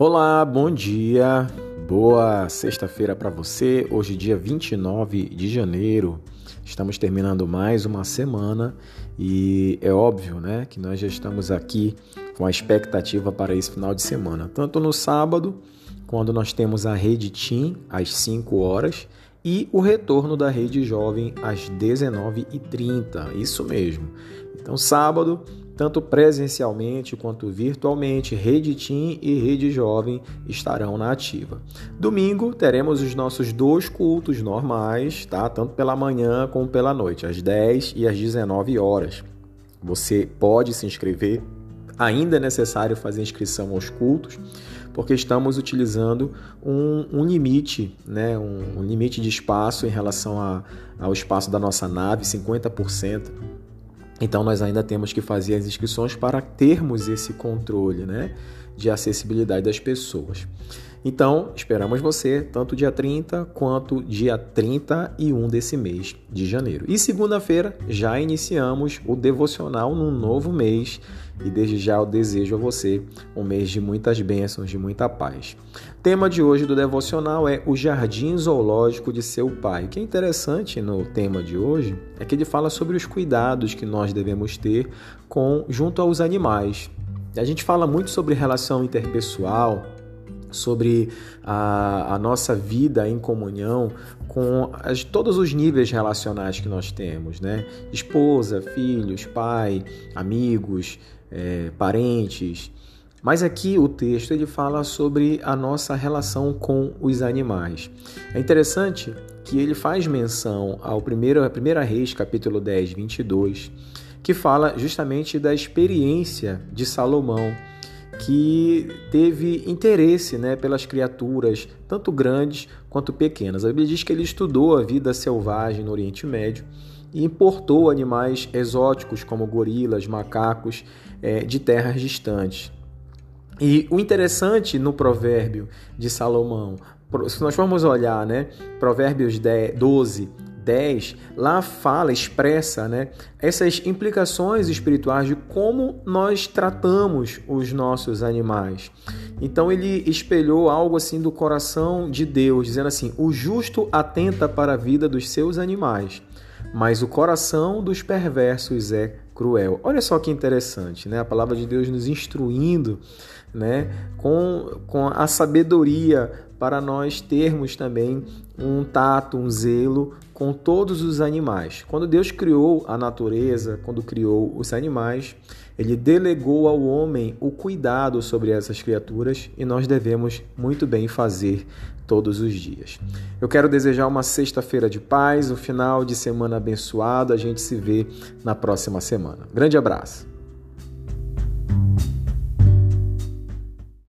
Olá, bom dia, boa sexta-feira para você. Hoje, dia 29 de janeiro, estamos terminando mais uma semana e é óbvio né, que nós já estamos aqui com a expectativa para esse final de semana, tanto no sábado, quando nós temos a Rede Team às 5 horas e o retorno da Rede Jovem às 19h30. Isso mesmo. Então, sábado, tanto presencialmente quanto virtualmente, Rede Team e Rede Jovem estarão na ativa. Domingo teremos os nossos dois cultos normais, tá? Tanto pela manhã como pela noite, às 10 e às 19 horas. Você pode se inscrever, ainda é necessário fazer inscrição aos cultos, porque estamos utilizando um, um limite, né? Um, um, limite de espaço em relação a, ao espaço da nossa nave, 50%. Então nós ainda temos que fazer as inscrições para termos esse controle né, de acessibilidade das pessoas. Então, esperamos você tanto dia 30 quanto dia 31 desse mês de janeiro. E segunda-feira já iniciamos o devocional num novo mês e desde já eu desejo a você um mês de muitas bênçãos, de muita paz. Tema de hoje do devocional é o jardim zoológico de seu pai. O que é interessante no tema de hoje é que ele fala sobre os cuidados que nós devemos ter com junto aos animais. A gente fala muito sobre relação interpessoal, sobre a, a, nossa vida em comunhão com as, todos os níveis relacionais que nós temos, né? Esposa, filhos, pai, amigos, é, parentes. Mas aqui o texto ele fala sobre a nossa relação com os animais. É interessante que ele faz menção ao primeiro, a primeira Reis, capítulo 10, 22, que fala justamente da experiência de Salomão que teve interesse né, pelas criaturas, tanto grandes quanto pequenas. A Bíblia diz que ele estudou a vida selvagem no Oriente Médio e importou animais exóticos como gorilas, macacos, é, de terras distantes. E o interessante no provérbio de Salomão, se nós formos olhar, né, Provérbios 12, 10, lá fala, expressa né, essas implicações espirituais de como nós tratamos os nossos animais. Então ele espelhou algo assim do coração de Deus, dizendo assim: o justo atenta para a vida dos seus animais, mas o coração dos perversos é cruel. Olha só que interessante, né? A palavra de Deus nos instruindo, né, com, com a sabedoria para nós termos também um tato, um zelo com todos os animais. Quando Deus criou a natureza, quando criou os animais, ele delegou ao homem o cuidado sobre essas criaturas e nós devemos muito bem fazer todos os dias. Eu quero desejar uma sexta-feira de paz, um final de semana abençoado. A gente se vê na próxima semana. Grande abraço.